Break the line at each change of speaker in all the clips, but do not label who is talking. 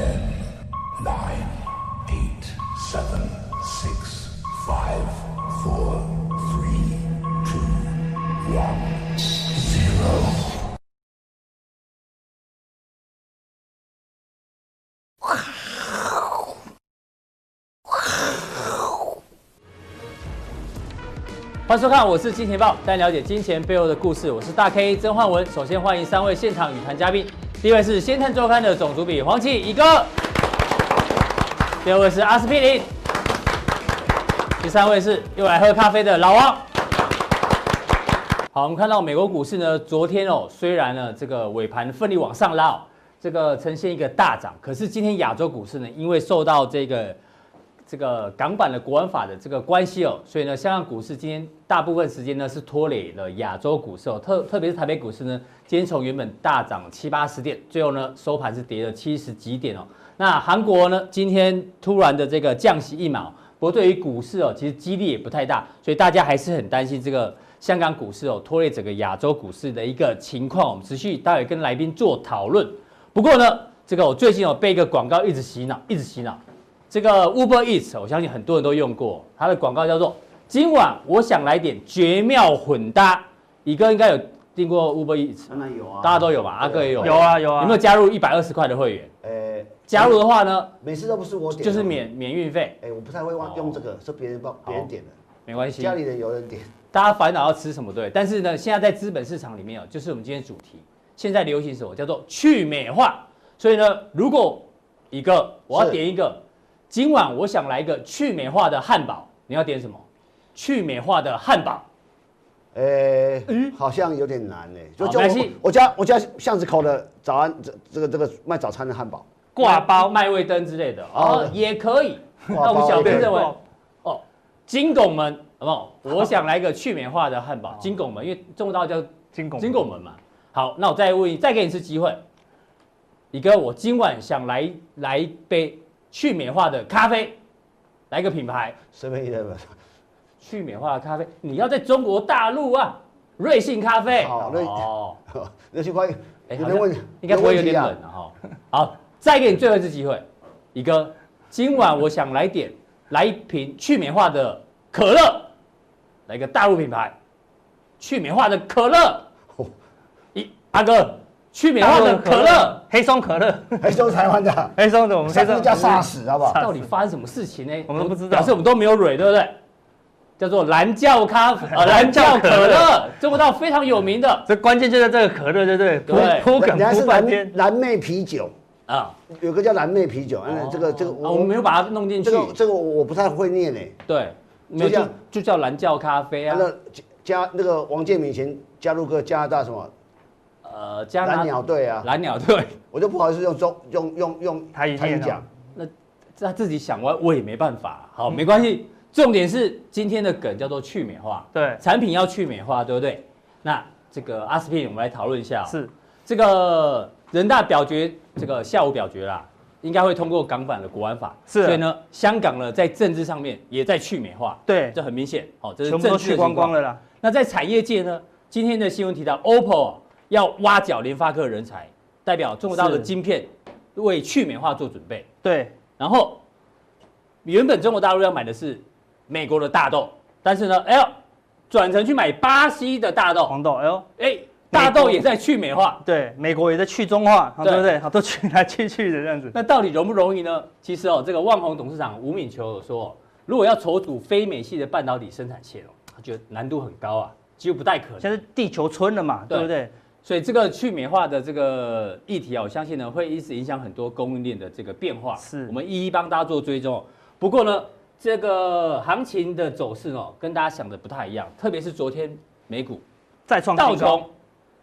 Ten, nine, eight, seven, six, five, four, three, two, one, zero.
欢迎收看，我是金钱豹，带你了解金钱背后的故事。我是大 K 曾焕文。首先欢迎三位现场与谈嘉宾，第一位是《先探周刊》的总主笔黄奇一哥，第二位是阿司匹林，第三位是又来喝咖啡的老王。好，我们看到美国股市呢，昨天哦，虽然呢这个尾盘奋力往上拉，哦，这个呈现一个大涨，可是今天亚洲股市呢，因为受到这个。这个港版的国安法的这个关系哦，所以呢，香港股市今天大部分时间呢是拖累了亚洲股市哦，特特别是台北股市呢，今天从原本大涨七八十点，最后呢收盘是跌了七十几点哦。那韩国呢，今天突然的这个降息一码，不过对于股市哦，其实激励也不太大，所以大家还是很担心这个香港股市哦拖累整个亚洲股市的一个情况。我们持续待会跟来宾做讨论。不过呢，这个我最近有被一个广告一直洗脑，一直洗脑。这个 Uber Eats，我相信很多人都用过，它的广告叫做“今晚我想来点绝妙混搭”。乙哥应该有订过 Uber Eats，
当然有啊，
大家都有吧？阿哥也有，
有啊有啊。
有没有加入一百二十块的会员？呃，加入的话呢，
每次都不是我点，
就是免免运费。
哎，我不太会用用这个，是别人帮别人点的，
没关系。
家里的有人点，
大家烦恼要吃什么对？但是呢，现在在资本市场里面哦，就是我们今天主题，现在流行什么叫做去美化。所以呢，如果一个我要点一个。今晚我想来一个去美化的汉堡，你要点什么？去美化的汉堡，
呃，好像有点难呢。
就就我
我家我家巷子口的早安这这个这个卖早餐的汉堡，
挂包麦味登之类的哦，也可以。那我们小编认为，哦，金拱门好不好？我想来一个去美化的汉堡，金拱门，因为中道叫金拱金拱门嘛。好，那我再问你，再给你一次机会，李哥，我今晚想来来一杯。去美化的咖啡，来个品牌，
什么意思？
去美化的咖啡，你要在中国大陆啊，瑞幸咖啡。
好，瑞哦，瑞幸咖啡。哎，没问题，
应该不会有点冷的哈。好，再给你最后一次机会，乙哥，今晚我想来点，来一瓶去美化的可乐，来个大陆品牌，去美化的可乐。一阿哥。去美化的可乐，
黑松可乐，
黑松台湾的，
黑松的我们黑松
叫 SARS 好不好？
到底发生什么事情呢？
我们都不知道，
表示我们都没有蕊，对不对？叫做蓝教咖啡，呃，蓝教可乐，中国道非常有名的。
这关键就在这个可乐，对不对？
对，
铺梗铺半天。蓝妹啤酒
啊，
有个叫蓝妹啤酒，嗯，这个这个
我们没有把它弄进去。
这个这个我不太会念诶。
对，就叫就叫蓝教咖啡啊。
那加那个王建民以前加入个加拿大什么？
呃，加拿
蓝鸟队啊，
蓝鸟队，
我就不好意思用中用用用台语讲，
那他自己想歪，我也没办法。好，没关系。重点是今天的梗叫做去美化，
对，
产品要去美化，对不对？那这个阿司匹林，我们来讨论一下。
是，
这个人大表决，这个下午表决啦，应该会通过港版的国安法。
是，
所以呢，香港呢在政治上面也在去美化。
对，
这很明显。好，这是
全部都去光光了啦。
那在产业界呢，今天的新闻提到 OPPO。要挖角联发科人才，代表中国大陆的晶片为去美化做准备。
对，
然后原本中国大陆要买的是美国的大豆，但是呢，哎呦，转成去买巴西的大豆、
黄豆。哎呦，
哎，大豆也在去美化。
对，美国也在去中化，对不对？好，都去来去去的这样子。
那到底容不容易呢？其实哦，这个万宏董事长吴敏球有说，如果要筹组非美系的半导体生产线哦，他觉得难度很高啊，几乎不太可能。
现在地球村了嘛，对不对？
所以这个去美化的这个议题啊，我相信呢会一直影响很多供应链的这个变化。
是，
我们一一帮大家做追踪。不过呢，这个行情的走势哦，跟大家想的不太一样。特别是昨天美股
再创
道琼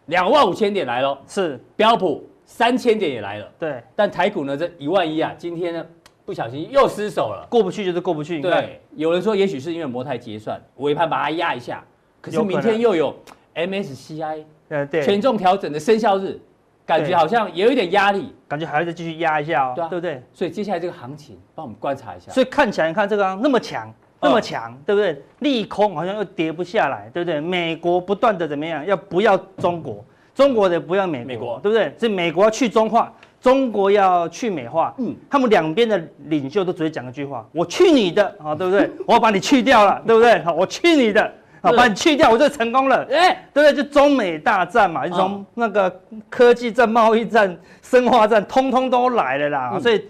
两万五千点来了，
是
标普三千点也来了。
对，
但台股呢这一万一啊，今天呢不小心又失手了，
过不去就是过不去。
对，有人说也许是因为摩台结算尾盘把它压一下，可是明天又有 MSCI。
呃，对，
权重调整的生效日，感觉好像也有一点压力，
感觉还要再继续压一下哦，对啊，对不对？
所以接下来这个行情，帮我们观察一下。
所以看起来，你看这个那么强，那么强，对不对？利空好像又跌不下来，对不对？美国不断的怎么样，要不要中国？中国的不要美国，美国，对不对？是美国要去中化，中国要去美化，嗯，他们两边的领袖都只会讲一句话：我去你的啊，对不对？我要把你去掉了，对不对？好，我去你的，好，把你去掉，我就成功了，哎，对不对？就中美大战嘛，就从那个科技战、贸易战、生化战，通通都来了啦。所以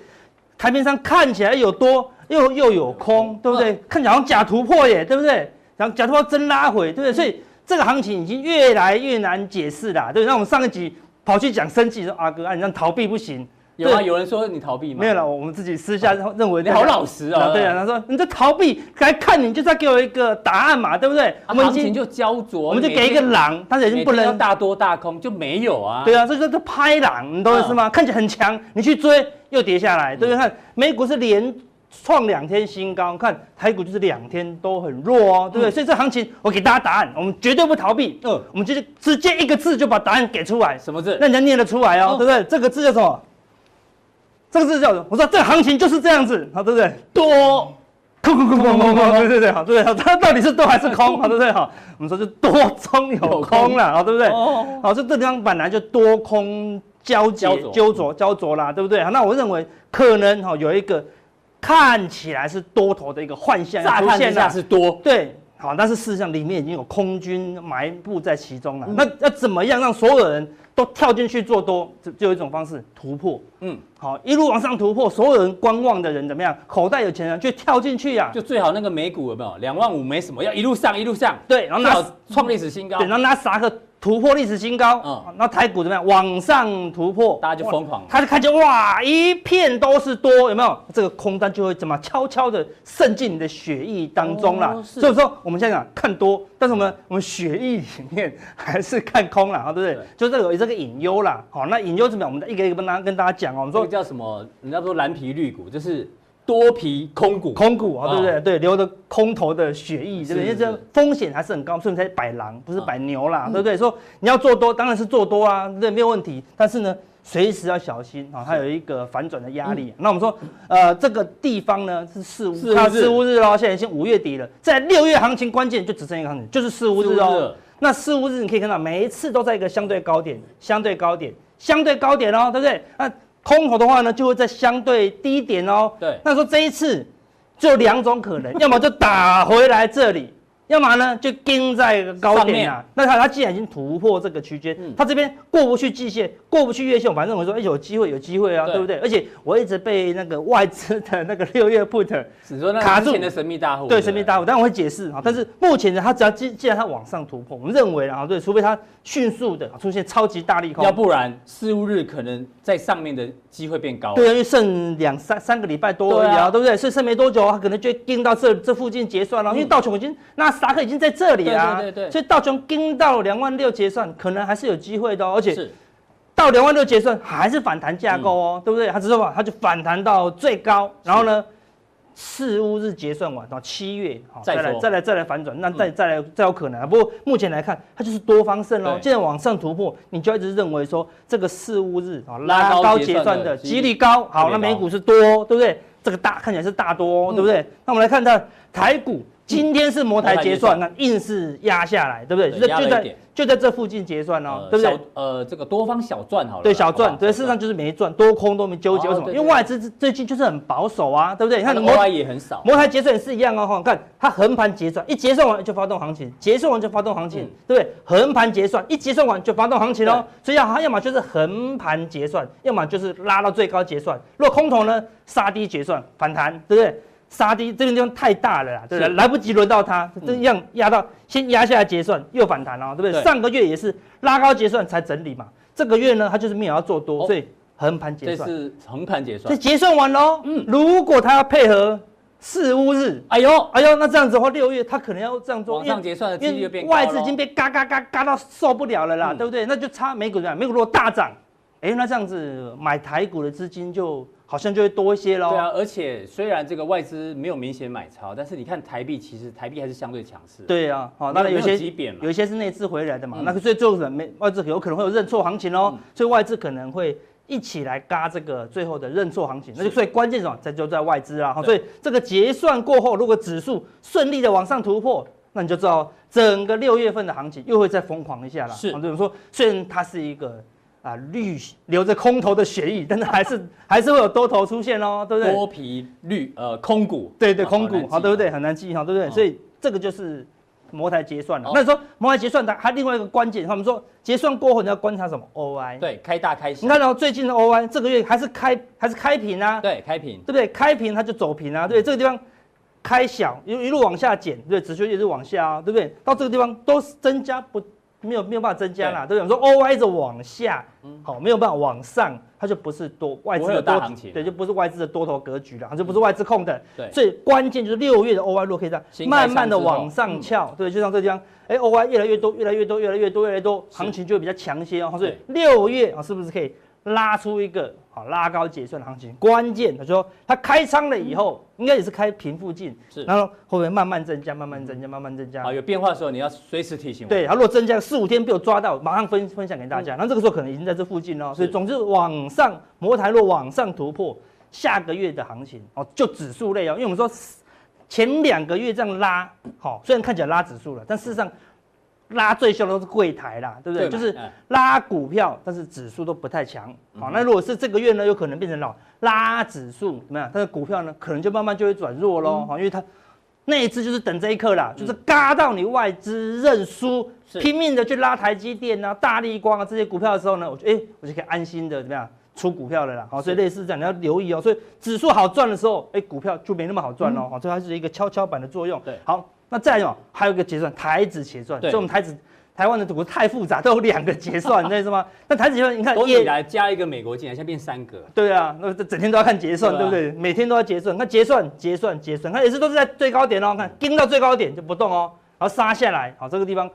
台面上看起来有多，又又有空，对不对？看起来好像假突破耶，对不对？然后假突破真拉回，对不对？所以这个行情已经越来越难解释了，对。那我们上一集。跑去讲生气说阿哥啊，你这样逃避不行。
有啊，有人说你逃避吗？
没有了，我们自己私下认为
你好老实啊。
对啊，他说你这逃避，来看你就是要给我一个答案嘛，对不对？
我们行情就焦灼，
我们就给一个狼，但是已经不能
大多大空就没有啊。
对啊，这这这拍狼，你懂意思吗？看起来很强，你去追又跌下来，对不对？看美股是连。创两天新高，看台股就是两天都很弱哦，对不对？嗯、所以这行情我给大家答案，我们绝对不逃避。嗯，我们就是直接一个字就把答案给出来。
什么字？
那人家念得出来哦，哦对不对？这个字叫什么？这个是叫什么？我说这行情就是这样子，好，对不对？多，空空空空空空，对对对，好，对不对？它到底是多还是空？好，对不对？好，我们说就多中有空了，好，对不对？哦，好，这这地方本来就多空交接、焦灼、焦灼啦，对不对？好，那我认为可能哈有一个。看起来是多头的一个幻象，
乍看之下是多，
对，好，但是事实上里面已经有空军埋伏在其中了。嗯、那要怎么样让所有人都跳进去做多？就就有一种方式突破，嗯，好，一路往上突破，所有人观望的人怎么样？口袋有钱人就跳进去呀、啊，
就最好那个美股有没有两万五没什么，要一路上一路上，
对，然后那
创历史新高，
对，然后拿啥个？突破历史新高，嗯，那台股怎么样？往上突破，
大家就疯狂，
他就看见哇，一片都是多，有没有？这个空单就会怎么悄悄的渗进你的血液当中了。所以说，我们现在讲看多，但是我们我们血液里面还是看空了，啊，对不对？对就这个有这个隐忧啦。好，那隐忧怎么样？我们一个一个跟大家跟大家讲哦。我们说
叫什么？人家说蓝皮绿股，就是。多皮空股，
空股啊，对不对？对，流的空头的血液，对不对？因为这风险还是很高，所以才摆狼，不是摆牛啦，对不对？说你要做多，当然是做多啊，对，没有问题。但是呢，随时要小心啊，它有一个反转的压力。那我们说，呃，这个地方呢是四五，它四五日喽，现在已经五月底了，在六月行情关键就只剩一个行情，就是四五日哦。那四五日你可以看到，每一次都在一个相对高点，相对高点，相对高点哦，对不对？那空头的话呢，就会在相对低点哦。对，那说这一次就两种可能，要么就打回来这里。要么呢，就盯在高点啊。那他他既然已经突破这个区间，他这边过不去季线，过不去月线，反正我说，哎，有机会，有机会啊，对不对？而且我一直被那个外资的那个六月 put 卡住
的神秘大户，
对神秘大户，但我会解释啊。但是目前呢，它只要既既然它往上突破，我们认为啊，对，除非它迅速的出现超级大利空，
要不然四五日可能在上面的机会变高。
对啊，因为剩两三三个礼拜多而已啊，对不对？所以剩没多久，它可能就盯到这这附近结算了，因为道琼已经那。达克已经在这里啊，对对对，所以道琼盯到两万六结算，可能还是有机会的，而且到两万六结算还是反弹架构哦，对不对？他知道吧？他就反弹到最高，然后呢，四五日结算完到七月，再来再来再来反转，那再再来再有可能。不过目前来看，它就是多方胜喽。既然往上突破，你就一直认为说这个四五日啊拉高结算的几率高，好，那美股是多，对不对？这个大看起来是大多，对不对？那我们来看它台股。今天是摩台结算，那硬是压下来，对不对？就就在就在这附近结算哦，对不对？
呃，这个多方小赚好了。
对，小赚，对，事实上就是没赚，多空都没纠结，为什么？因为外资最近就是很保守啊，对不对？你看
摩台也很少，
摩台结算也是一样哦，看它横盘结算，一结算完就发动行情，结算完就发动行情，对不对？横盘结算，一结算完就发动行情哦，所以要它要么就是横盘结算，要么就是拉到最高结算。如果空头呢，杀低结算反弹，对不对？杀低这个地方太大了啦，对不对？来不及轮到它，这样压到先压下来结算又反弹了，对不对？上个月也是拉高结算才整理嘛，这个月呢它就是没有要做多，所以横盘结算。
这是横盘结算。
这结算完喽，嗯，如果它要配合四五日，哎呦哎呦，那这样子的话，六月它可能要这样做，
往上结算的几率变高。
外资已经被嘎嘎嘎嘎到受不了了啦，对不对？那就差美股这样，美股如果大涨，哎，那这样子买台股的资金就。好像就会多一些喽。
对啊，而且虽然这个外资没有明显买超，但是你看台币，其实台币还是相对强势。
对啊，好，当然有些有一些是内资回来的嘛，嗯、那个最最后没外资有可能会有认错行情哦，嗯、所以外资可能会一起来嘎这个最后的认错行情。那就所以关键是什么？在就在外资啊。对所以这个结算过后，如果指数顺利的往上突破，那你就知道整个六月份的行情又会再疯狂一下了。是，就是说虽然它是一个。啊绿留着空头的血液，但是还是还是会有多头出现哦，对不对？
多皮绿呃空股，
对对空股，好对不对？
哦
很难记哈，对不对？所以这个就是摩台结算了。
哦
那你说摩台结算它还另外一个关键，他们说结算过后你要观察什么？OI。
对，开大开小，
你看到最近的 OI 这个月还是开还是开平啊？
对，开平
对不对？开平它就走平啊，对？这个地方开小一一路往下减，对？指数一直往下啊，对不对？到这个地方都是增加不没有没有办法增加啦，对。不对？我说 OY 一直往下，好没有办法往上，它就不是多外
资
的多
大行情
对，就不是外资的多头格局了，它就不是外资控的。
对。
所以关键就是六月的 OI 如果可以
这样
慢慢的往上翘，对，就像这地方，哎，OI 越来越多，越来越多，越来越多，越来越多，行情就会比较强一些哦。所以六月啊，是不是可以拉出一个好拉高结算的行情？关键他说它开仓了以后，应该也是开平附近，
是
然后会不会慢慢增加，慢慢增加，慢慢增加
好，？有变化的时候你要随时提醒我。
对，它如果增加四五天被我抓到，马上分分享给大家。那、这个时候可能已经在这附近了，所以总之往上，摩台若往上突破，下个月的行情哦，就指数类哦，因为我们说前两个月这样拉，好、虽然看起来拉指数了，但事实上拉最凶的都是柜台啦，对不
对？对
就是
嗯
拉股票，但是指数都不太强。好、那如果是这个月呢，有可能变成老拉指数怎么样？但是股票呢，可能就慢慢就会转弱喽。好、因为它那一次就是等这一刻啦，就是嘎到你外资认输，
是
拼命的去拉台积电啊、大立光啊这些股票的时候呢，我觉得哎、我就可以安心的怎么样出股票了啦。好，所以类似这样你要留意哦。所以指数好赚的时候，哎、股票就没那么好赚喽。好、所以它是一个跷跷板的作用。
对
好，那再有还有一个结算，台指结算。所以我们台指台湾的股太复杂，都有两个结算，你知道吗？那台指结算，你看
都
也
你来加一个美国进来，现在变三个。
对啊，那这整天都要看结算，对不对？每天都要结算，那结算、结算、结算，看也是都是在最高点哦，看盯到最高点就不动哦，然后杀下来，好，这个地方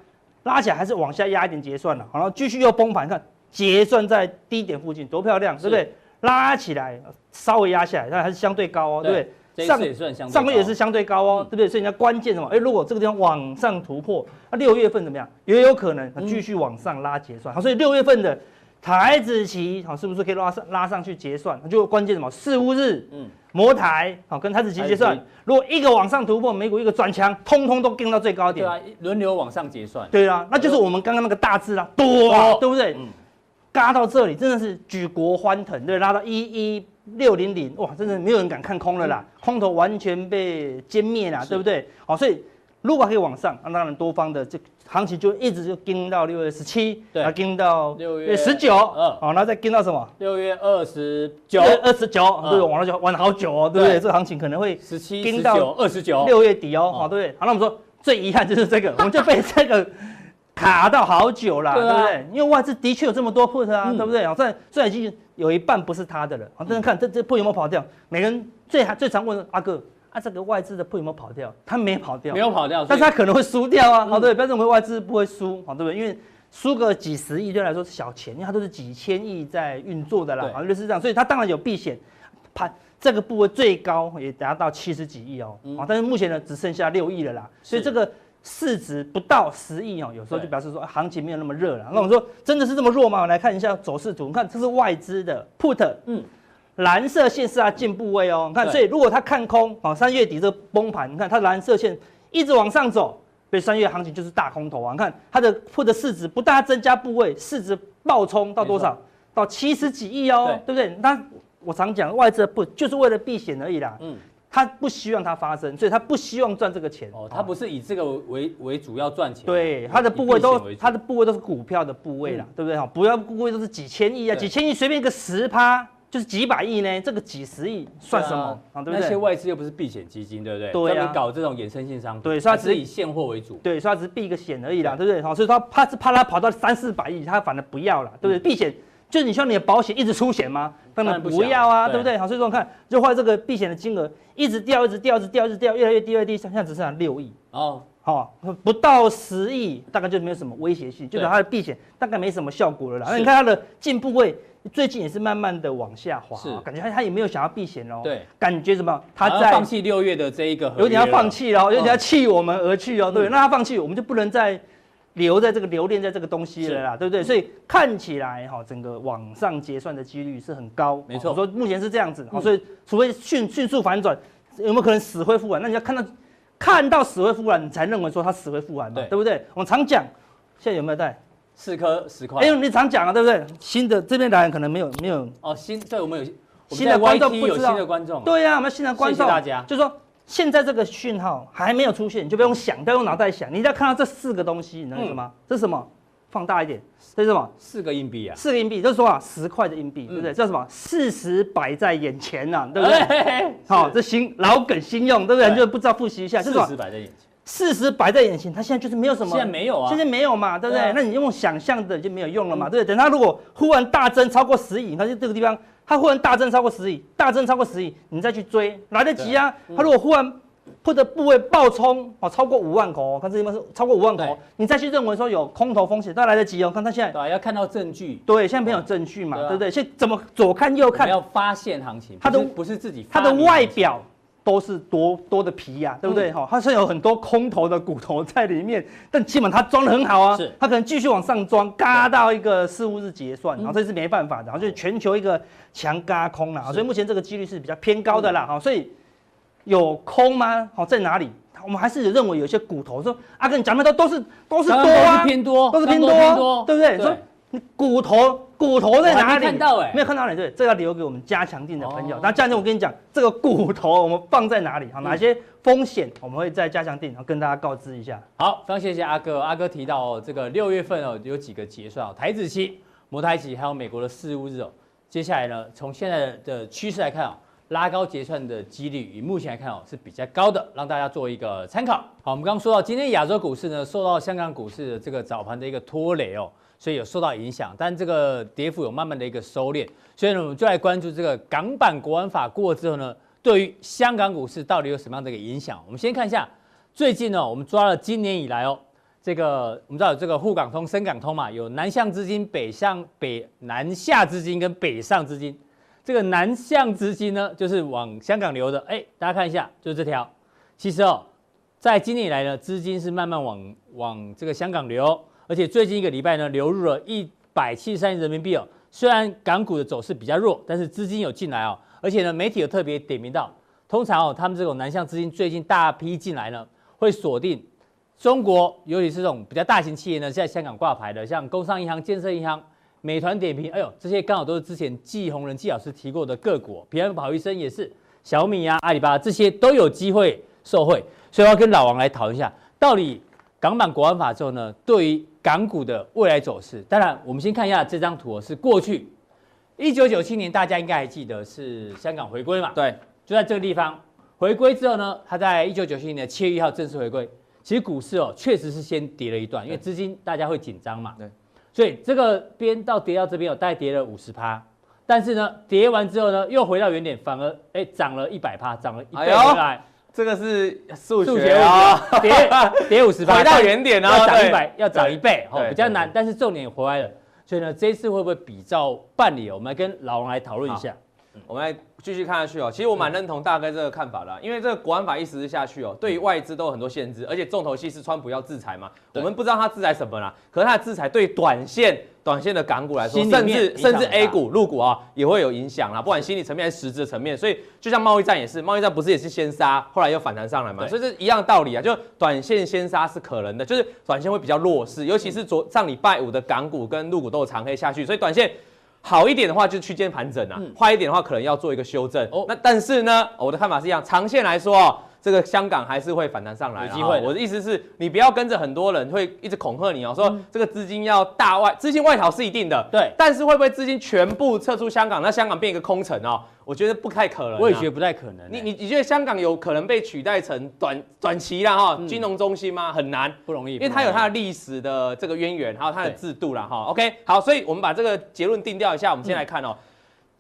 拉起来还是往下压一点结算了，好，然后继续又崩盘，看结算在低点附近多漂亮，对不对？拉起来稍微压下来，但还是相对高哦，对不
对？
上
次也算相对
上个月也是相对高哦，
嗯
对不对？所以人家关键什么？哎，如果这个地方往上突破，那六月份怎么样？也有可能继续往上拉结算。好，所以六月份的台子期好，是不是可以拉上拉上去结算？就关键什么？四乌日，
嗯
嗯，摩台好跟台子期
结
算，如果一个往上突破，美股一个转强，通通都跟到最高点。
对啊，轮流往上结算。
对啊，那就是我们刚刚那个大字啊，
多
对不对？
嗯
嘎到这里真的是举国欢腾，对，拉到一一六零零，哇，真的没有人敢看空了啦，空头完全被歼灭啦，对不对？好，所以如果可以往上，那当然多方的这行情就一直就跟到六月十七，
对。
然后跟到
六月
十九，
嗯
好，然后再跟到什么？
六月二十九、
二十九，对，
嗯
往了就玩了好久哦，对不
对？
对？这个行情可能会
十七、十九、二十九，
六月底哦，
哦
好，对不对？好，那我们说最遗憾就是这个，我们就被这个卡到好久了，
对啊
对不对？因为外资的确有这么多 put 啊，
嗯
对不对？然虽然已经有一半不是他的了，好，但是看这这 put 有没有跑掉？每个人最最常问阿哥啊，这个外资的 put 有没有跑掉？他没跑掉，
没有跑掉，
但是他可能会输掉啊，
嗯
好，对，不要认为外资不会输，好，对不对？因为输个几十亿对他来说是小钱，因为它都是几千亿在运作的啦，
对
好，就是这样，所以它当然有避险，盘这个部位最高也达到七十几亿哦，
嗯
啊，但是目前呢只剩下六亿了啦，所以
是
这个市值不到十亿哦，有时候就表示说啊行情没有那么热了。那我们说真的是这么弱吗？我们来看一下走势图，你看这是外资的 put，
嗯，
蓝色线是它进部位哦，你看，所以如果它看空，哦，三月底这个崩盘，你看它蓝色线一直往上走，所以三月行情就是大空头啊。你看它的 put 的市值不但增加部位，市值暴冲到多少？到七十几亿哦，对不对？那我常讲外资的 put 就是为了避险而已啦，
嗯，
他不希望它发生，所以他不希望赚这个钱。
哦，他不是以这个为为主要赚钱，
对，他的部位都
以避险为主
它的部位都是股票的部位啦，对不对哈？不要部位都是几千亿啊，
对
几千亿随便一个十趴就是几百亿呢，这个几十亿算什么啊？对不对
那些？外资又不是避险基金，对不对？
对啊
搞这种衍生性商品，
对所以它只是
以现货为主，
对，所以它只是避个险而已啦，对不对？好，所以他怕是怕它跑到三四百亿，他反而不要了，对不对？避险就是你希望你的保险一直出险吗？
当然不
要啊，
对
对不对？好，所以说看就后来这个避险的金额一直掉，一直掉，一直掉，一直掉，越来越低，越来越低，现在只剩下六亿。
哦，
好、不到十亿，大概就没有什么威胁性，就
对
是它的避险大概没什么效果了啦。那
是
你看它的进步位最近也是慢慢的往下滑
是，
感觉它它也没有想要避险哦。
对，
感觉什么？
好像
它在
放弃六月的这一个
有点要放弃了哦，有点要弃我们而去哦。对，
嗯
那它放弃，我们就不能再留在这个留恋在这个东西了啦，对不对？所以看起来哈，整个往上结算的几率是很高。
没错
我说目前是这样子，
嗯
所以除非迅迅速反转，有没有可能死灰复燃？那你要看到看到死灰复燃，你才认为说它死灰复燃嘛，
对
对不对？我们常讲，现在有没有带
四颗十块。
哎呦，你常讲啊，对不对？新的这边来可能没有没有
哦，新对我们有
新的观众不
有
知道
新的观众，
对呀、啊，我们新的观众，
谢谢大家。
就是说现在这个讯号还没有出现，你就不用想，不要用脑袋想，你只要看到这四个东西，你知道什么？嗯、这是什么？放大一点，这是什么？
四个硬币啊，
四个硬币，就是说啊，十块的硬币，对不对？嗯、这什么？事实摆在眼前呐、啊，对不对？好、这新老梗新用，对不对？就不知道复习一下，就是
事实摆在眼前。
事实摆在眼前，它现在就是没有什么，
现在没有啊，
现在没有嘛，对不对？那你用想象的就没有用了嘛，嗯、对不对？等它如果忽然大增超过十亿，它就这个地方，他忽然大增超过十亿，大增超过十亿，你再去追来得及啊。嗯、他如果忽然或者部位爆冲哦，超过五万口，看这地方是超过五万口，你再去认为说有空头风险，都来得及哦。看它现在，
对，要看到证据，
对，现在没有证据嘛，对不对？现在怎么左看右看，
要发现行情，
它的
不是自己，
它的外表。都是多多的皮呀、啊，对不对？哈、嗯，它是有很多空头的骨头在里面，但起码它装的很好啊。是，它可能继续往上装，嘎到一个四五日结算，然后这是没办法的，然后就是全球一个强嘎空了，所以目前这个几率是比较偏高的啦。哈，所以有空吗？好，在哪里？我们还是认为有些骨头说，阿哥你讲的都都是都是多啊，
都是偏多，
都是偏多，偏多对不对？对骨头骨头在哪
里？看到哎，
没有看到哪里？对，这个要留给我们加强定的朋友。那加强錠，我跟你讲，这个骨头我们放在哪里？好，哪些风险我们会在加强定，然后跟大家告知一下。
好，非常谢谢阿哥。阿哥提到这个六月份哦，有几个结算哦，台子期、摩台期，还有美国的四五日哦。接下来呢，从现在的趋势来看哦，拉高结算的几率，以目前来看哦是比较高的，让大家做一个参考。好，我们刚刚说到今天亚洲股市呢，受到香港股市的这个早盘的一个拖累哦。所以有受到影响，但这个跌幅有慢慢的一个收敛，所以呢，我们就来关注这个港版国安法过之后呢，对于香港股市到底有什么样的一个影响？我们先看一下，最近呢，我们抓了今年以来哦，这个我们知道有这个沪港通、深港通嘛，有南向资金、北向北南下资金跟北上资金，这个南向资金呢，就是往香港流的，哎，大家看一下，就是这条，其实哦，在今年以来呢，资金是慢慢往往这个香港流。而且最近一个礼拜呢，流入了一百七十三亿人民币哦。虽然港股的走势比较弱，但是资金有进来哦。而且呢，媒体有特别点名到，通常哦，他们这种南向资金最近大批进来呢，会锁定中国，尤其是这种比较大型企业呢，在香港挂牌的，像工商银行、建设银行、美团点评，哎呦，这些刚好都是之前季鸿仁季老师提过的个股。平安保医生也是，小米啊、阿里巴巴这些都有机会受惠。所以我要跟老王来讨论一下，到底港版国安法之后呢，对于港股的未来走势，当然，我们先看一下这张图，是过去一九九七年，大家应该还记得是香港回归嘛？对，就在这个地方回归之后呢，它在一九九七年的七月一号正式回归。其实股市哦，确实是先跌了一段，因为资金大家会紧张嘛。对，所以这个边到跌到这边有大概跌了五十趴，但是呢，跌完之后呢，又回到原点，反而哎涨了一百趴，涨了一倍回来。
这个是数学啊，
跌跌五十八，
回到原点啊，
要涨一百，要涨一倍，哦，比较难，但是重点回来了，所以呢，这一次会不会比照办理？我们来跟老王来讨论一下，
我们来。继续看下去哦，其实我蛮认同大概这个看法的，因为这个国安法一实施下去哦，对于外资都有很多限制，而且重头戏是川普要制裁嘛，我们不知道他制裁什么啦，可是他的制裁对短线、短线的港股来说，甚至甚至 A 股、陆股啊也会有影响啦，不管心理层面还是实质的层面，所以就像贸易战也是，贸易战不是也是先杀，后来又反弹上来嘛，所以这一样的道理啊，就短线先杀是可能的，就是短线会比较弱势，尤其是昨上礼拜五的港股跟陆股都有长黑下去，所以短线。好一点的话就是区间盘整啊，坏一点的话可能要做一个修正。哦，那但是呢，我的看法是一样，长线来说哦，这个香港还是会反弹上来，有机会。我的意思是，你不要跟着很多人会一直恐吓你哦，说这个资金要大外，资金外逃是一定的，对。但是会不会资金全部撤出香港，那香港变一个空城哦？我觉得不太可能，
我也觉得不太可能。
你你你觉得香港有可能被取代成短短期啦哈金融中心吗？很难，
不容易，
因为它有它的历史的这个渊源，还有它的制度啦哈。OK，好，所以我们把这个结论定调一下，我们先来看哦。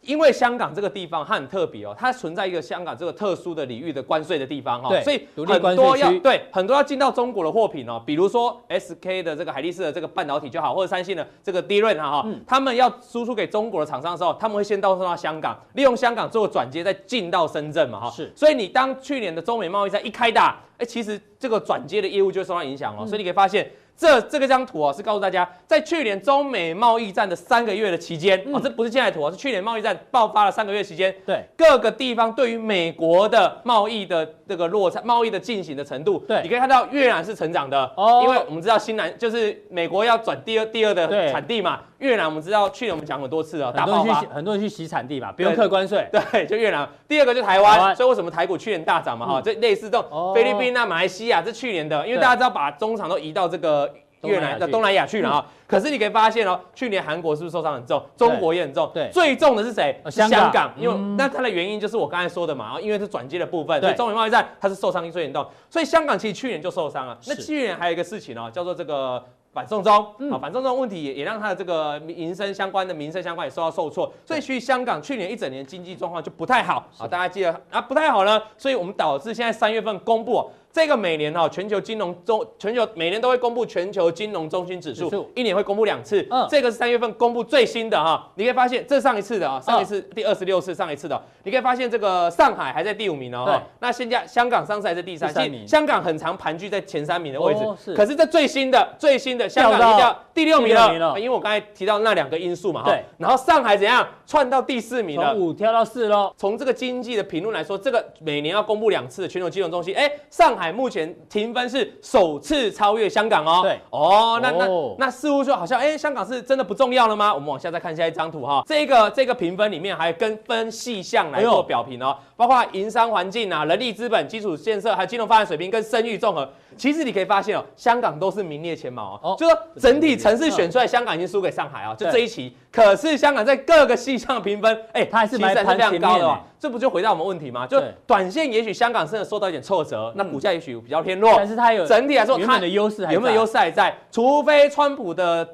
因为香港这个地方它很特别哦，它存在一个香港这个特殊的领域的关税的地方哈，所以很多要对很多要进到中国的货品哦，比如说 SK 的这个海力士的这个半导体就好，或者三星的这个 DRAM 哈哈，他们要输出给中国的厂商的时候，他们会先到送到香港，利用香港做转接再进到深圳嘛哈，是，所以你当去年的中美贸易战一开打，哎，其实这个转接的业务就会受到影响哦，所以你可以发现这这个张图啊，是告诉大家，在去年中美贸易战的三个月的期间，哦，这不是现在图啊，是去年贸易战爆发了三个月期间，
对。
各个地方对于美国的贸易的这个落差，贸易的进行的程度，
对。
你可以看到越南是成长的，
哦。
因为我们知道新南就是美国要转第二第二的
对。
产地嘛，越南我们知道去年我们讲很多次了，大爆发。
很多人去洗，很多人去洗产地嘛，不用
对。
课关税。
对，就越南。第二个就台
湾，
所以为什么台股去年大涨嘛？哈、
嗯。
这类似这种
哦。
菲律宾啊、马来西亚，这去年的，因
为
大家知道把中场都移到这个越南的东
东
南亚去了啊。可是你可以发现哦，去年韩国是不是受伤很重？中国也很重。
对。
最重的是谁？
呃香港。
因为
嗯。
那它的原因就是我刚才说的嘛，因为是转接的部分，
对。
所以中美贸易战它是受伤最严重，所以香港其实去年就受伤了。那去年还有一个事情哦，叫做这个。反送中。
嗯。
啊，反送中问题也也让它的这个民生相关的民生相关也受到受挫，所以香港去年一整年经济状况就不太好。啊，大家记得啊不太好呢，所以我们导致现在三月份公布、哦、这个每年哈、哦、全球金融中全球每年都会公布全球金融中心指数，
指数。
一年会公布两次，
嗯。
这个是三月份公布最新的哈、你可以发现这上一次的啊，上一次、第二十六次上一次的，你可以发现这个上海还在第五名哦，
对。
那现在香港上次还是第三，
名。
香港很长盘踞在前三名的位置，
哦是。
可是这最新的最新的香港
掉到
第六名了，
名了。
因为我刚才提到那两个因素嘛，哈。
对，
然后上海怎样窜到第四名了？
从。五跳到四喽。
从这个经济的评论来说，这个每年要公布两次的全球金融中心，哎，上海目前评分是首次超越香港哦。
对
哦，那那
哦
那似乎说好像，哎，香港是真的不重要了吗？我们往下再看下一张图哈，这个这个评分里面还跟分细项来做表评哦，包括营商环境啊、人力资本、基础建设，还有金融发展水平跟声誉综合。其实你可以发现哦，香港都是名列前茅哦，
哦
就说整体城市选出来，香港已经输给上海啊，就
对
这一期。可是香港在各个细项评分，哎，
它还是
其实还是非常
排前面
高的哦
欸。
这不就回到我们问题吗？就短线也许香港真的受到一点挫折，那股价也许比较偏弱
但，是它有
整体来说它
原本的优势还，
有没有优势还在？除非川普的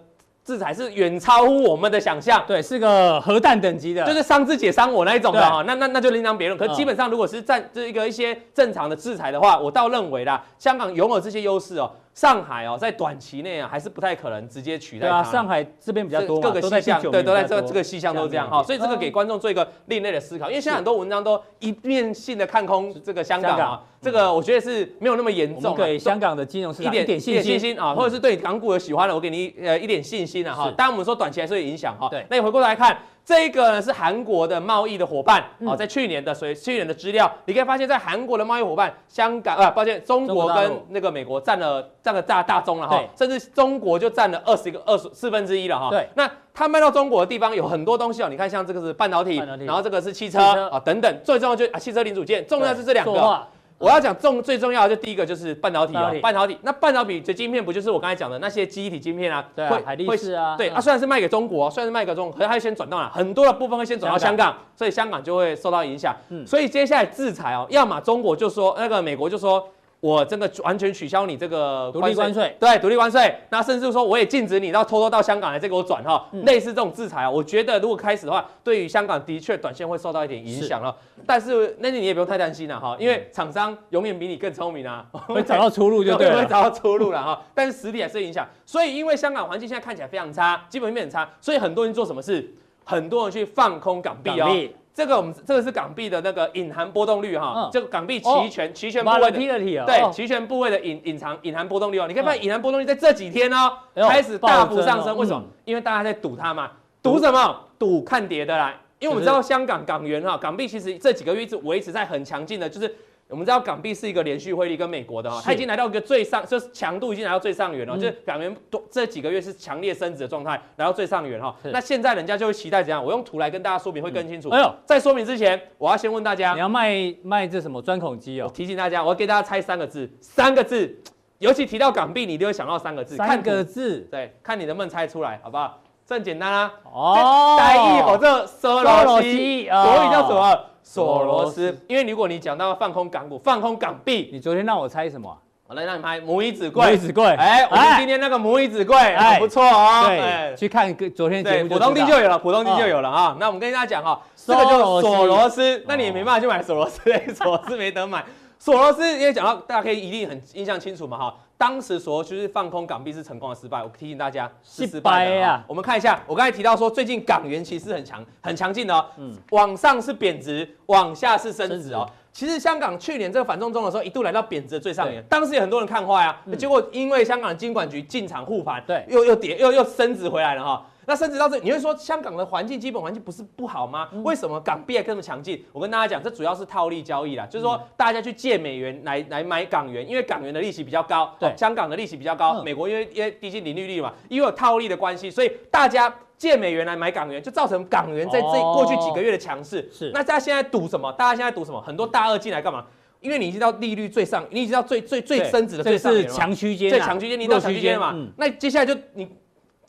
制裁是远超乎我们的想象。
对，是个核弹等级的，
就是伤自己伤我那一种的哈，那那那就另当别论。可基本上，如果是占这一个一些正常的制裁的话，我倒认为啦，香港拥有这些优势哦，上海哦，在短期内啊，还是不太可能直接取代它。
对啊，上海这边比较多，
各个
都在第
细项对，都在这个这个细项都这样哈，所以这个给观众做一个另类的思考，因为现在很多文章都一面性的看空这个香港啊，这个我觉得是没有那么
严
重啊。
们给香港的金融市
一点
场一点信心。
啊，或者是对港股有喜欢的，我给你呃一点信心啊哈。当然我们说短期还是有影响哈。
对
那你回过头来看，这个呢是韩国的贸易的伙伴
嗯。
哦，在去年的所以去年的资料，你可以发现，在韩国的贸易伙伴，香港啊，抱歉，中
国
跟那个美国占了占了大大宗了哈，甚至中国就占了二十个二十四分之一了哈。
对。
那它卖到中国的地方有很多东西哦，你看像这个是半
导体，
然后这个是汽车
汽车。
啊等等，最重要就是啊汽车零组件，重要是这
两个。
我要讲重最重要的，就第一个就是半导体
半导体，
哦半导体。那半导体的晶片不就是我刚才讲的那些记忆体晶片啊？
对啊海力士啊
对，
嗯
啊，虽然是卖给中国，虽然是卖给中国，可是它先转到哪？很多的部分会先转到香
香
港，所以香港就会受到影响。
嗯
所以接下来制裁哦，要么中国就说那个美国就说。我真的完全取消你这个
独立关税
对，独立关税。那甚至说我也禁止你到偷偷到香港来，再给我转哈。
嗯
类似这种制裁啊，我觉得如果开始的话，对于香港的确短线会受到一点影响了。但是那你也不用太担心了哈，因为厂商永远比你更聪明啊，
会找到出路就对了。
会找到出路了哈。但是实体还是影响，所以因为香港环境现在看起来非常差，基本面很差，所以很多人做什么事？很多人去放空港币哦。这个我们这个是港币的那个隐含波动率哈
嗯，
这个港币期权期权部位的。对，
哦
期权部位的隐隐藏隐含波动率哦，你可以发现隐含波动率在这几天哦
哎呦
开始大幅上升，为什么
嗯？
因为大家在赌它嘛，赌什么？赌看跌的啦。因为我们知道香港港元哈，港币其实这几个月一直维持在很强劲的，就是我们知道港币是一个连续汇率跟美国的哈，它已经来到一个最上，就是强度已经来到最上缘了，
嗯
就是港元多这几个月是强烈升值的状态，来到最上缘哈。那现在人家就会期待怎样？我用图来跟大家说明会更清楚。
哎呦，
在说明之前，我要先问大家
你，要卖卖这什么钻孔机
我
哦？
提醒大家，我要给大家猜三个字，三个字，尤其提到港币，你一定会想到三个字，
三个字
对，看你能不能猜出来，好不好？这很简单啊。
哦，
大意哦，这索罗
索罗
西，
西
国语叫什
哦
么？索
罗
斯。因为如果你讲到放空港股、放空港币，
你昨天让我猜什么啊？
我来让你拍母以子
母以
贵。
子贵，
哎，我们今天那个母以子贵，
哎
很不错哦。
对，
哎
去看个昨天的节
对，
目
浦东地
知道
就有了，普通地就有了啊。那我们跟大家讲哈，这个就是索罗斯，那你也没办法去买索罗斯，索罗斯没得买。索罗斯因为讲到大家可以一定很印象清楚嘛哈，当时说就是放空港币是成功的失败，我提醒大家是失败的
啊。
啊。我们看一下，我刚才提到说最近港元其实很强很强劲的哦，往上是贬值，往下是升值哦。其实香港去年这个反送中的时候，一度来到贬值的最上沿
对，
当时有很多人看坏啊，结果因为香港的金管局进场护盘，
对。
又又跌又又升值回来了哈。那升值到这，你会说香港的环境基本环境不是不好吗？为什么港币还这么强劲？我跟大家讲，这主要是套利交易啦，就是说大家去借美元来来买港元，因为港元的利息比较高，
对
香港的利息比较高，
嗯
美国因为因为低息零利率嘛，因为有套利的关系，所以大家。借美元来买港元，就造成港元在这
哦
过去几个月的强势。
是
那大家现在赌什么？大家现在赌什么？很多大鳄进来干嘛？因为你已经到利率最上，你已经到最最最升值的最上沿了嘛
强区间啊，
最强区间，你到强区间了嘛？
嗯
那接下来就你。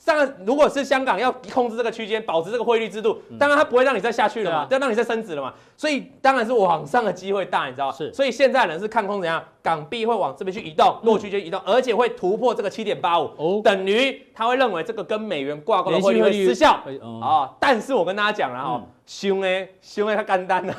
当然，如果是香港要控制这个区间，保持这个汇率制度，当然它不会让你再下去了嘛，要让你再升值了嘛，所以当然是往上的机会大，你知道吗？
是。
所以现在人是看空怎样，港币会往这边去移动，落区间移动，而且会突破这个七点八五，
哦。
等于他会认为这个跟美元挂钩的汇率
会
失效。
会哦。
啊。但是我跟大家讲了哈
嗯，
凶哎凶哎，他干单的，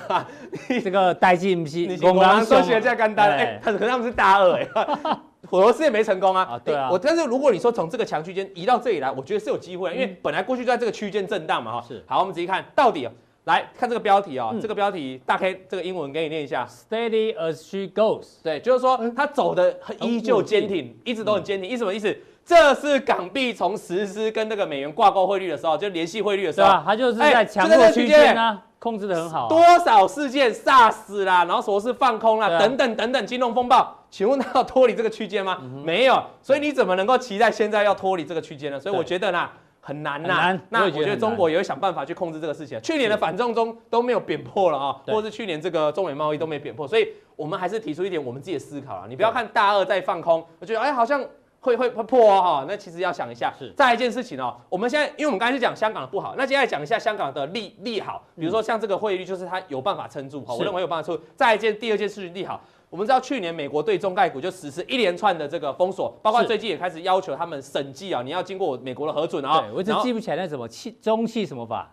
这个代金不是
你我们说起来这样干单，
了
哎，他可能他们是大二哎。火罗斯也没成功啊，
啊对啊
欸我但是如果你说从这个强区间移到这里来，我觉得是有机会的，因为本来过去就在这个区间震荡嘛哈。
是
好，我们仔细看到底，来看这个标题啊，
嗯
这个标题大 K 这个英文给你念一下。
steady as she goes，
对，就是说它走的很依旧坚挺，一直都很坚挺。意思什么意思？这是港币从实施跟那个美元挂钩汇率的时候，就联系汇率的时候
它就是在
哎强
弱
区间
间啊，控制的很好啊。
多少事件 SARS 啦，然后说是放空啦，
啊
等等等等金融风暴，请问它要脱离这个区间吗？没有，所以你怎么能够期待现在要脱离这个区间呢？所以我觉得呢。很
难呐、
那我
也觉得
中国也会想办法去控制这个事情。去年的反送中都没有扁破了啊，
对
或者是去年这个中美贸易都没扁破，所以我们还是提出一点我们自己的思考啊。你不要看大二在放空，我觉得哎好像会会会破哦哈，那其实要想一下。
是
再一件事情哦，我们现在因为我们刚才是讲香港的不好，那接下来讲一下香港的利利好，比如说像这个汇率，就是它有办法撑住哈，
是
我认为有办法撑住。再一件第二件事情利好。我们知道去年美国对中概股就实施一连串的这个封锁，包括最近也开始要求他们审计啊，你要经过美国的核准啊。
对，我一直记不起来那什么气中气什么法，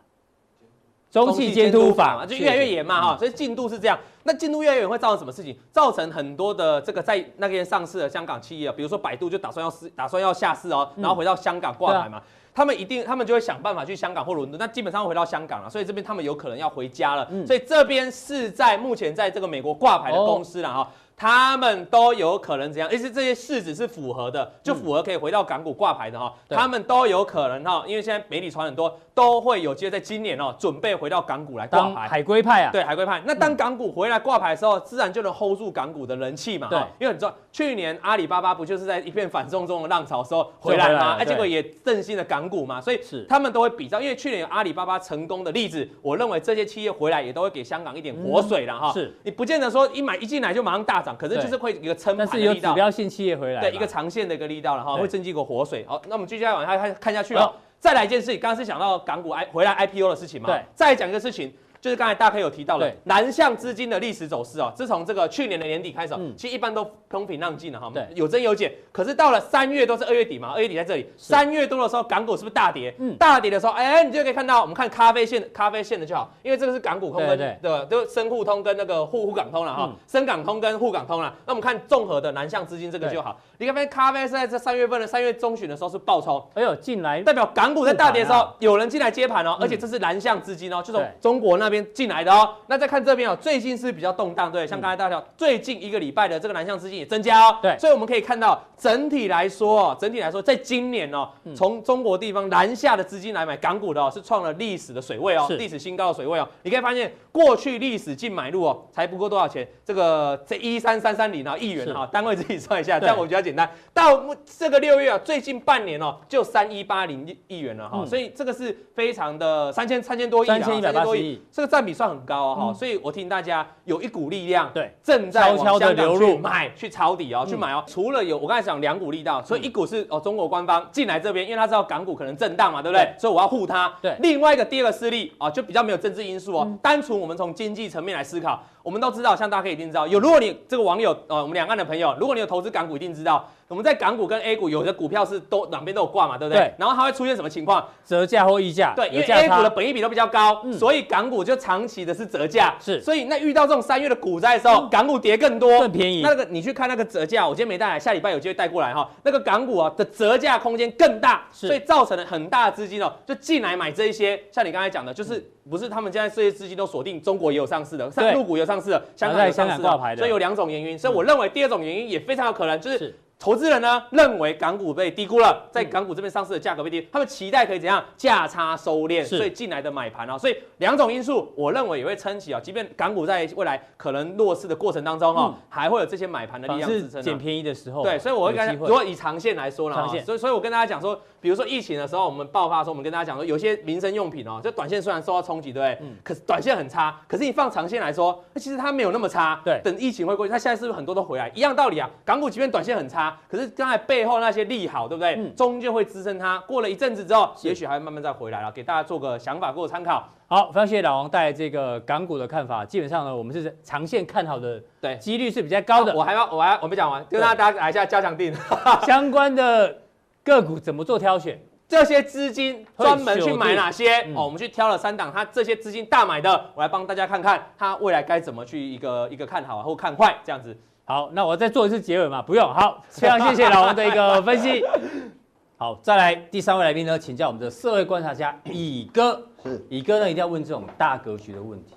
中气监督法
嘛，就越来越严嘛哈，所以进度是这样。那进度越来越严会造成什么事情？造成很多的这个在那边上市的香港企业，比如说百度就打算要市，打算要下市哦，然后回到香港挂牌嘛。他们一定，他们就会想办法去香港或伦敦，那基本上回到香港了，所以这边他们有可能要回家了。所以这边是在目前在这个美国挂牌的公司了哈。他们都有可能怎样？而且这些市值是符合的，就符合可以回到港股挂牌的哈。
对
他们都有可能哈，因为现在媒体传很多，都会有机会在今年哦准备回到港股来挂牌。
海归派啊，
对海归派，那当港股回来挂牌的时候，自然就能 hold 住港股的人气嘛。
对
哈因为你知道去年阿里巴巴不就是在一片反送中的浪潮的时候回来吗？
就回来了
啊，结果也振兴了港股嘛，所以
是
他们都会比较。因为去年有阿里巴巴成功的例子，我认为这些企业回来也都会给香港一点活水了哈。
是
你不见得说一买一进来就马上大涨，可是就是会一个撑盘
但是有指
的力道。
标性企业回来，
对一个长线的一个力道了哈，会增进一个活水。好，那我们继续再往下看看下去
好
哦。再来一件事情，刚刚是讲到港股 I 回来 IPO 的事情嘛，
对。
再讲一个事情，就是刚才大家有提到
了
南向资金的历史走势哦。自从这个去年的年底开始哦，
嗯。
其实一般都风平浪静了哈
对，
有增有减。可是到了三月都是二月底嘛，二月底在这里，三月多的时候港股是不是大跌？
嗯。
大跌的时候，哎，你就可以看到，我们看咖啡线，咖啡线的就好，因为这个是港股通跟
对对
的，就深沪通跟那个沪沪港通了哈
嗯，
深港通跟沪港通了。那我们看综合的南向资金这个就好。你看，发现咖啡是在这三月份的三月中旬的时候是爆冲，
哎呦进来
代表港股在大跌的时候
啊，
有人进来接盘哦，而且这是南向资金哦，就
从
中国那边进来的哦。那再看这边哦，最近是比较动荡，对，像刚才大家讲，最近一个礼拜的这个南向资金也增加哦。
对
所以我们可以看到，整体来说哦，整体来说，在今年哦，从中国地方南下的资金来买港股的哦，是创了历史的水位哦，
是
历史新高的水位哦。你可以发现，过去历史净买入哦，才不过多少钱？这个这一三三三零啊，亿元
是
哈，单位自己算一下，这
对
样我比较简单。到目这个六月啊，最近半年哦，就三一八零亿元了哈，
嗯
所以这个是非常的三千三千多亿啊
，3180
多
亿，
这个占比算很高哦哈，
嗯。
所以我提醒大家有一股力量
对
正在往
悄悄地
香港
流入。
去买去抄底哦，去买哦。除了有我刚才讲两股力道，所以一股是哦中国官方进来这边，因为他知道港股可能震荡嘛，对不对？
对？
所以我要护它。
对。
另外一个第二个势力啊，就比较没有政治因素哦，单纯我们从经济层面来思考，我们都知道，像大家可以一定知道，有如果你这个网友呃我们两岸的朋友，如果你有投资港股，一定知道我们在港股跟 A 股有的股票是都两边都有挂嘛，对不对？
对
然后它会出现什么情况？
折价或溢价，
对，因
为
A 股的本益比都比较高，
嗯
所以港股就长期的是折价。
是
所以那遇到这种三月的股灾的时候，港股跌更多，
更便宜
那个你去看那个折价，我今天没带来，下礼拜有机会带过来哈。那个港股啊的折价空间更大，所以造成了很大的资金哦，就进来买这一些。像你刚才讲的，就是不是他们现在这些资金都锁定中国也有上市的，
对
上陆股也有上市的，香港有上市
的
所以有两种原因。所以我认为第二种原因也非常有可能，就是
是
投资人呢认为港股被低估了，在港股这边上市的价格被低，他们期待可以怎样价差收
敛，
所以进来的买盘哦，所以两种因素，我认为也会撑起啊，即便港股在未来可能弱势的过程当中哦，还会有这些买盘的力量支撑啊。
捡便宜的时候，
对，所以我会跟如果以长线来说呢，
长线
所以所以我跟大家讲说，比如说疫情的时候，我们爆发的时候，我们跟大家讲说，有些民生用品哦，就短线虽然受到冲击，对不对？
嗯
可是短线很差，可是你放长线来说，那其实它没有那么差。
对
等疫情会过去，它现在是不是很多都回来？一样道理啊，港股即便短线很差，可是刚才背后那些利好，对不对？
嗯
终究会支撑它。过了一阵子之
后，
也许还会慢慢再回来了，给大家做个想法，做个参考。
好，非常谢谢老王带来这个港股的看法。基本上呢，我们是长线看好的，
对
几率是比较高的。
我还要，我还，我没讲完，就让大家来一下加强定。
相关的个股怎么做挑选？
这些资金专门去买哪些？
嗯
哦，我们去挑了三档，它这些资金大买的，我来帮大家看看它未来该怎么去一个一个看好或看坏这样子。
好，那我再做一次结尾嘛？不用。好，非常谢谢老王的一个分析。好，再来第三位来宾呢，请教我们的社会观察家乙哥。
是
乙哥呢，一定要问这种大格局的问题。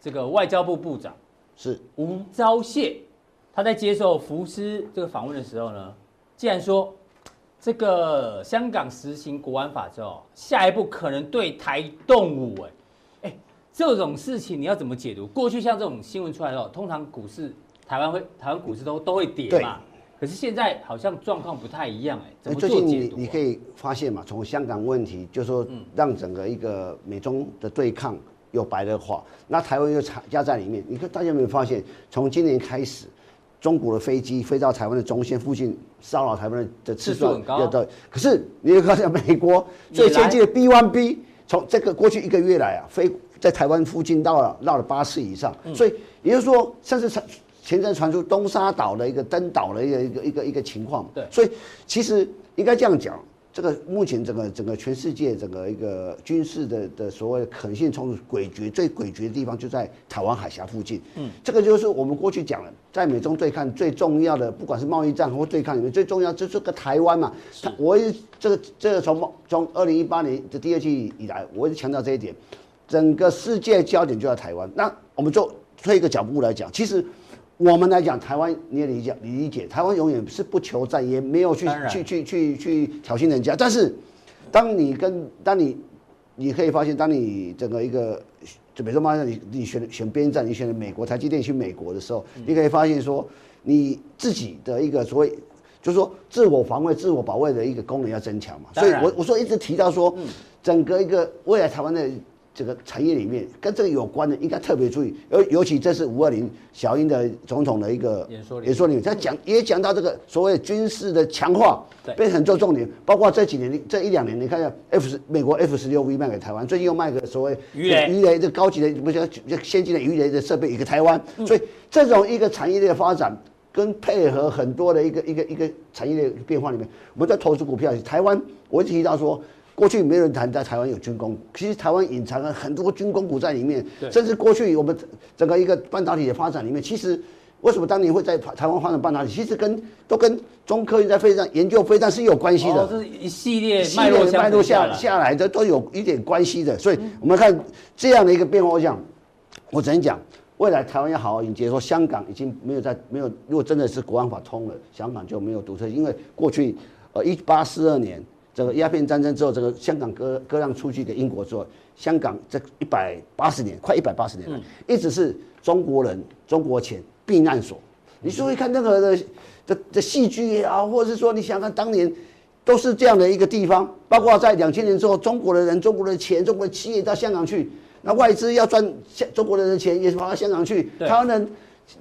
这个外交部部长
是
吴钊燮，他在接受福斯这个访问的时候呢，竟然说，这个香港实行国安法之后，下一步可能对台动武、哎，哎，这种事情你要怎么解读？过去像这种新闻出来的时候，通常股市台湾会台湾股市都都会跌嘛，可是现在好像状况不太一样、哎，怎么
最近你？你可以发现嘛，从香港问题，就说让整个一个美中的对抗又白热化，那台湾又插加在里面。你看大家有没有发现，从今年开始，中国的飞机飞到台湾的中线附近骚扰台湾的的次
数很高啊
对，可是你有看到美国最先进的 B one B，从这个过去一个月来啊，飞在台湾附近绕了绕了八次以上，所以也就是说，甚至传前阵传出东沙岛的一个登岛的一个一个一个一个情况，
对
所以其实应该这样讲。这个目前整个整个全世界整个一个军事的的所谓的可能性冲突诡谲最诡谲的地方就在台湾海峡附近，嗯，这个就是我们过去讲了，在美中对抗最重要的，不管是贸易战或对抗里面最重要就是个台湾嘛。它我一直这个这个从从二零一八年的第二季以来，我一直强调这一点，整个世界焦点就在台湾。那我们就退一个脚步来讲，其实。我们来讲，台湾你也理解，你理解，台湾永远是不求战，也没有去去去去去挑衅人家。但是，当你跟当你，你可以发现，当你整个一个，就比如说马上你你选选边站，你选了美国台积电去美国的时候，你可以发现说，你自己的一个所谓，就是说自我防卫、自我保卫的一个功能要增强嘛。所以我我说一直提到说，整个一个未来台湾的。这个产业里面跟这个有关的，应该特别注意。尤尤其这是五二零小英的总统的一个
演说
演说里面，他讲也讲到这个所谓军事的强化，
对
变成很重重点。包括这几年这一两年，你看一下 F 十美国 F 十六 V 卖给台湾，最近又卖个所谓
鱼雷
鱼雷这高级的不是先进的鱼雷的设备给台湾，所以这种一个产业链的发展。跟配合很多的一个一个一个产业的变化里面，我们在投资股票，台湾我一提到说。过去没有人谈在台湾有军工，其实台湾隐藏了很多军工股在里面，甚至过去我们整个一个半导体的发展里面，其实为什么当年会在台湾发展半导体，其实跟都跟中科院在飞弹研究飞弹是有关系的。
哦，这是一系列
系列的脉络下下来的都有一点关系的，所以我们看这样的一个变化，我想，我只能讲，未来台湾要好好迎接，说香港已经没有在没有，如果真的是国安法通了，香港就没有独特，因为过去呃一八四二年。这个鸦片战争之后，这个香港割割让出去给英国之后，香港这一百八十年，快一百八十年了，一直是中国人、中国钱避难所。你说一看任何的的的戏剧也好，或者是说你想看当年都是这样的一个地方，包括在两千年之后，中国的人、中国的钱、中国的企业到香港去，那外资要赚香中国人的钱也是跑到香港去，台湾人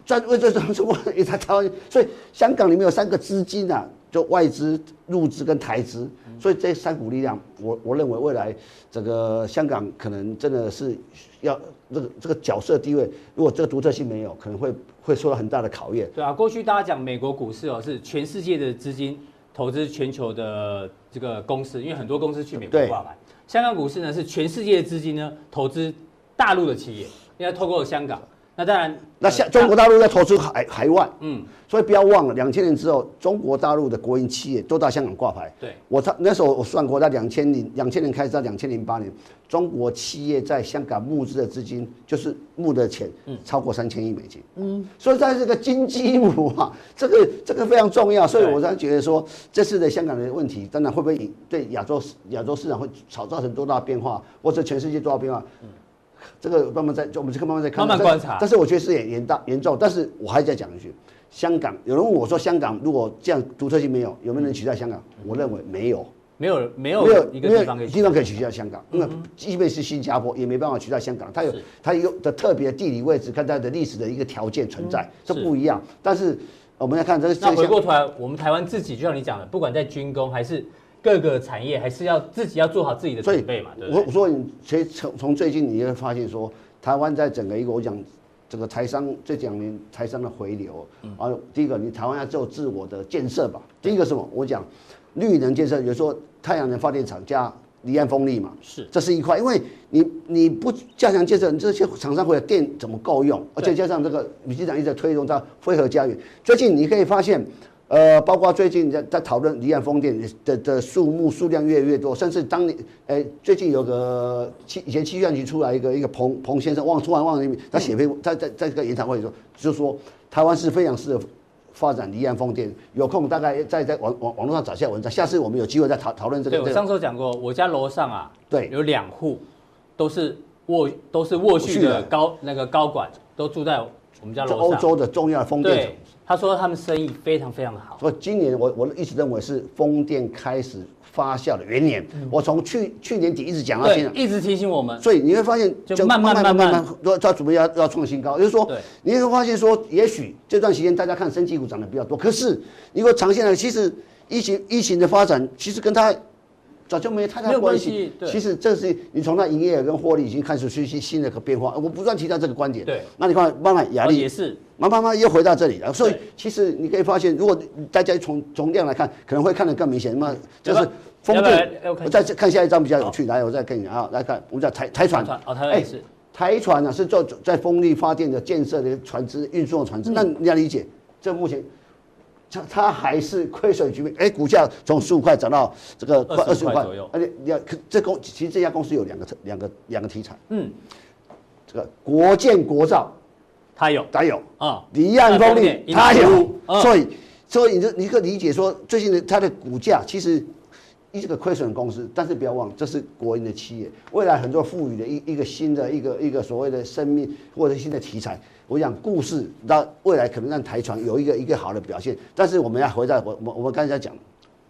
赚为这种中国人也在台湾，所以香港里面有三个资金啊。就外资、入资跟台资，所以这三股力量，我我认为未来这个香港可能真的是要这个这个角色地位，如果这个独特性没有，可能会会受到很大的考验。
对啊，过去大家讲美国股市哦，是全世界的资金投资全球的这个公司，因为很多公司去美国挂牌。香港股市呢，是全世界的资金呢投资大陆的企业，因为透过香港。那当然，
那像中国大陆在投资海海外，嗯，所以不要忘了，两千年之后，中国大陆的国营企业都到香港挂牌。
对，
我他那时候我算过，在两千零两千年开始到两千零八年，中国企业在香港募资的资金就是募的钱，嗯，超过三千亿美金。嗯，所以在这个金鸡母啊，这个这个非常重要。所以我才觉得说，这次的香港的问题，当然会不会对亚洲亚洲市场会造造成多大变化，或者全世界多大变化？嗯。这个慢慢在，就我们这个慢慢在看，
慢慢观察。
但是我觉得是严严大严重，但是我还在讲一句，香港有人问我说，香港如果这样独特性没有，有没有人取代香港？我认为没有，
没有没有没有一个地方可以
取代香港，因为即便是新加坡也没办法取代香港，它有它有的特别地理位置，跟它的历史的一个条件存在，这不一样。但是我们来看这个，
那回过头来，我们台湾自己就像你讲的，不管在军工还是。各个产业还是要自己要做好自己的准备嘛。对，
我我说你其实从从最近你会发现说，台湾在整个一个我讲这个台商这两年台商的回流，啊，第一个你台湾要做自我的建设吧。第一个什么？我讲绿能建设，比如说太阳能发电厂加离岸风力嘛，是，这是一块。因为你你不加强建设，你这些厂商会有电怎么够用？而且加上这个李局长一直在推动到非核家园，最近你可以发现。呃，包括最近在在讨论离岸风电的的数目数量越来越多，甚至当你，哎，最近有个气以前气象局出来一个一个彭彭先生，忘突然忘了，他写篇在在在这个研讨会里说，就说台湾是非常适合发展离岸风电，有空大概在在网网网络上找一下文章，下次我们有机会再讨讨论这个。
对，我上次讲过，我家楼上啊，对，有两户都是卧都是卧续的高那个高管都住在我们家楼上，
欧洲的重要的风电厂。
他说他们生意非常非常的好，
所以今年我我一直认为是风电开始发酵的元年。我从去去年底一直讲到现在，
一直提醒我们。
所以你会发现，
就慢慢慢慢慢慢
要准备要要创新高，就是说，你会发现说，也许这段时间大家看生技股涨得比较多，可是如果长线来，其实疫情疫情的发展其实跟它。早就没太大关系。其实这是你从它营业额跟获利已经开始出现新的个变化。我不断提到这个观点。对。那你看，慢慢压力也是，慢慢慢又回到这里了。所以其实你可以发现，如果大家从从量来看，可能会看得更明显。那么就是风电。我再看下一张比较有趣，来，我再跟你啊，来看，我们叫台台船。
哦，台船是。
台船呢是做在风力发电的建设的船只、运送的船只。那你要理解，这目前。它它还是亏损局面，哎，股价从十五块涨到这个快二十块。左右，而且你要这公其实这家公司有两个两个两个题材，嗯，这个国建国造，
它有，
它有。啊，离岸风力它有，所以所以你就你可以理解说，最近的它的股价其实一这个亏损公司，但是不要忘，这是国营的企业，未来很多赋予的一一个新的一个一个所谓的生命或者新的题材。我讲故事，让未来可能让台船有一个一个好的表现，但是我们要回到我我我们刚才讲，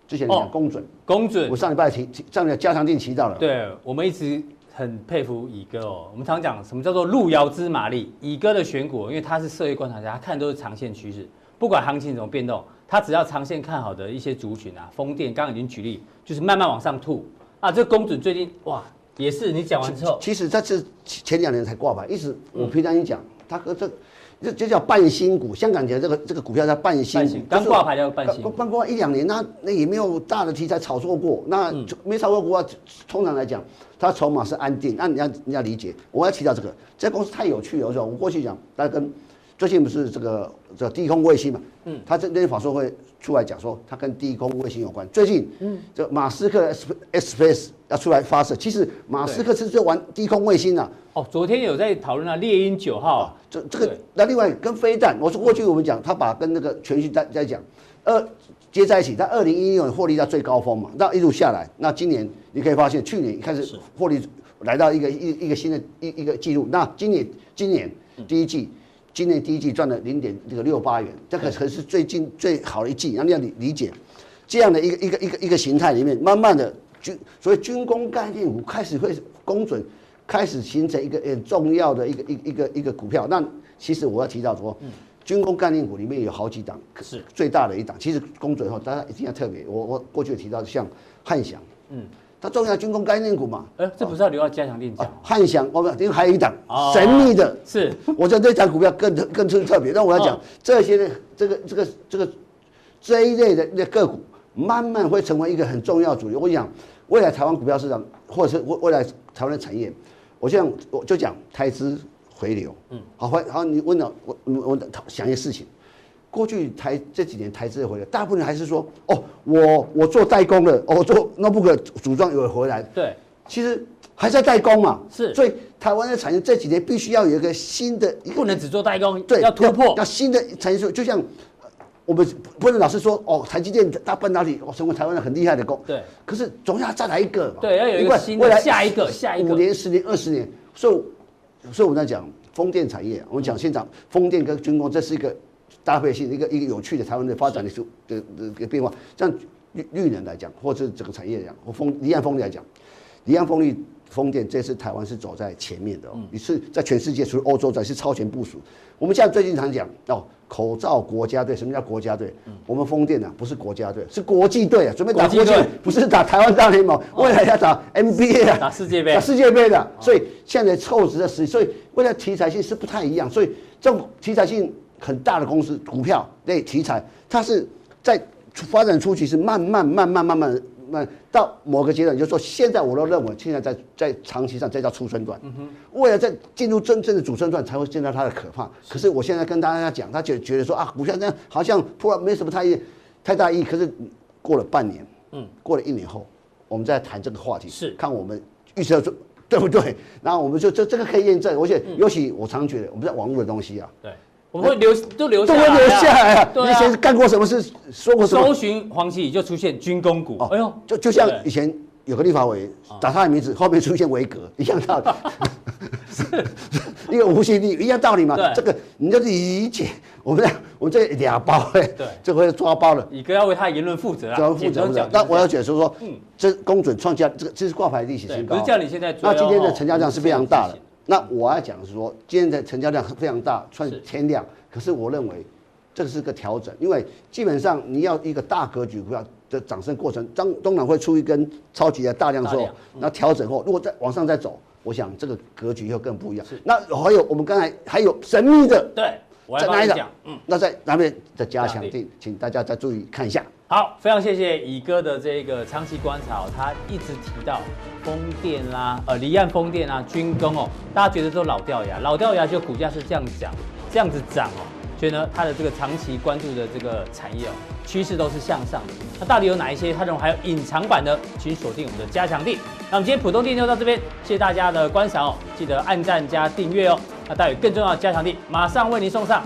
之前讲公准，
公准，
我上礼拜提提上个加强定提到了，
对，我们一直很佩服乙哥哦，我们常讲什么叫做路遥知马力，乙哥的选股，因为他是社会观察家，他看都是长线趋势，不管行情怎么变动，他只要长线看好的一些族群啊，风电刚刚已经举例，就是慢慢往上吐啊，这个公准最近哇也是你讲完之后，
其实这是前两年才挂牌，一直我平常你讲。它和这这这叫半新股，香港讲这个这个股票叫半新股，
刚挂牌叫半新。
刚挂一两年，那那也没有大的题材炒作过，那没炒作过啊。通常来讲，它筹码是安定。那你要你要理解，我要提到这个，这公司太有趣了。我说我过去讲，大家跟最近不是这个这个低空卫星嘛，嗯，他这那天法说会出来讲说，它跟低空卫星有关。最近，嗯，这马斯克 S Space 要出来发射，其实马斯克是在玩低空卫星啊。
哦，昨天有在讨论啊，猎鹰九号，啊，
这这个，那另外跟飞弹，我说过去我们讲，他把跟那个全讯在在讲，二接在一起，他二零一六年获利到最高峰嘛，那一路下来，那今年你可以发现，去年开始获利来到一个一一个新的一一个记录，那今年今年第一季，今年第一季赚了零点这个六八元，这个可是最近最好的一季，那你要理理解这样的一个一个一个一个形态里面，慢慢的军所以军工概念股开始会攻准。开始形成一个很重要的一个一个一个一个股票。那其实我要提到说，军工概念股里面有好几档，是最大的一档。其实公准后，大家一定要特别。我我过去有提到像汉翔，嗯，它重要军工概念股嘛。
哎，这不是要留到加强錠讲？
汉翔，我们因为还有一档
哦
神秘的，
是
我觉得这档股票更特更特特别。那我要讲
哦
这些呢，这个这个这个这一类的那个股，慢慢会成为一个很重要主流。我想未来台湾股票市场，或者是未未来台湾的产业，我现在我就讲台资回流。嗯，好，回好，你问了我我我想一些事情。过去台这几年台资的回来，大部分人还是说哦，我我做代工的，哦，我做 notebook 组装有回来。
对，
其实还在代工嘛。
是
所以台湾的产业这几年必须要有一个新的
不能只做代工，
对
要突破
要，新的产业，就像呃我们不能老是说哦，台积电大半导体哦成为台湾的很厉害的工。
对。
可是总要再来一个嘛。
对要有一
个
新的
未来
下一个下一个
五年、十年、二十年，所以所以我们在讲风电产业，我们讲现场风电跟军工，这是一个。搭配性一个一个有趣的台湾的发展的的的的变化，像绿绿能来讲，或者整个产业来讲，或风离岸风力来讲，离岸风力风电这次台湾是走在前面的哦，你是在全世界除了欧洲，在是超前部署。我们现在最近常讲哦，口罩国家队，什么叫国家队？我们风电呢不是国家队，是国际队啊，准备打国际，不是打台湾大联盟，未来要打 NBA 啊，
打世界杯，
打世界杯的。所以现在凑值的时，所以未来题材性是不太一样，所以这种题材性。很大的公司股票类题材，它是在发展初期是慢慢慢慢慢慢慢到某个阶段，就是说现在我都认为现在在在长期上这叫初生段，嗯为了在进入真正的主升段才会见到它的可怕。可是我现在跟大家讲，他就觉得说啊，股票这样好像突然没什么太意太大意义。可是过了半年，嗯，过了一年后，我们再谈这个话题，
是看
我们预测对不对？然后我们就这这个可以验证，而且尤其我常觉得我们在网络的东西啊，
对。我们会留都留下来，
都会留下来啊！以前干过什么事，说过什么？
搜寻黄奇就出现军工股。哎呦，
就就像以前有个立法委打他的名字，后面出现维格，一样道理。是 一个无形力，一样道理嘛。这个你就理解。我们我们这俩包哎，对，这回抓包了。
你哥要为他言论负责啊，
要负责。那我要解释说，嗯，这公准创下这个这是挂牌历史新高。
不是叫你现在。
那今天的成交量是非常大的。那我要讲的是说，今天的成交量非常大，创天量。可是我认为，这是个调整，因为基本上你要一个大格局股票的涨升过程，当当然会出一根超级的大量之后，那调整后，如果再往上再走，我想这个格局又更不一样。那还有我们刚才还有神秘的，
对，我来帮你讲，嗯，
那在哪边的加强錠，请大家再注意看一下。
好，非常谢谢乙哥的这个长期观察，哦他一直提到风电啦，呃，离岸风电啊，军工哦，大家觉得都老掉牙，老掉牙就股价是这样涨，这样子涨哦，所以呢，他的这个长期关注的这个产业哦，趋势都是向上的。那到底有哪一些？他认为还有隐藏版的，请锁定我们的加强地。那我们今天普通錠就到这边，谢谢大家的观赏哦，记得按赞加订阅哦。那待会更重要的加强地马上为您送上。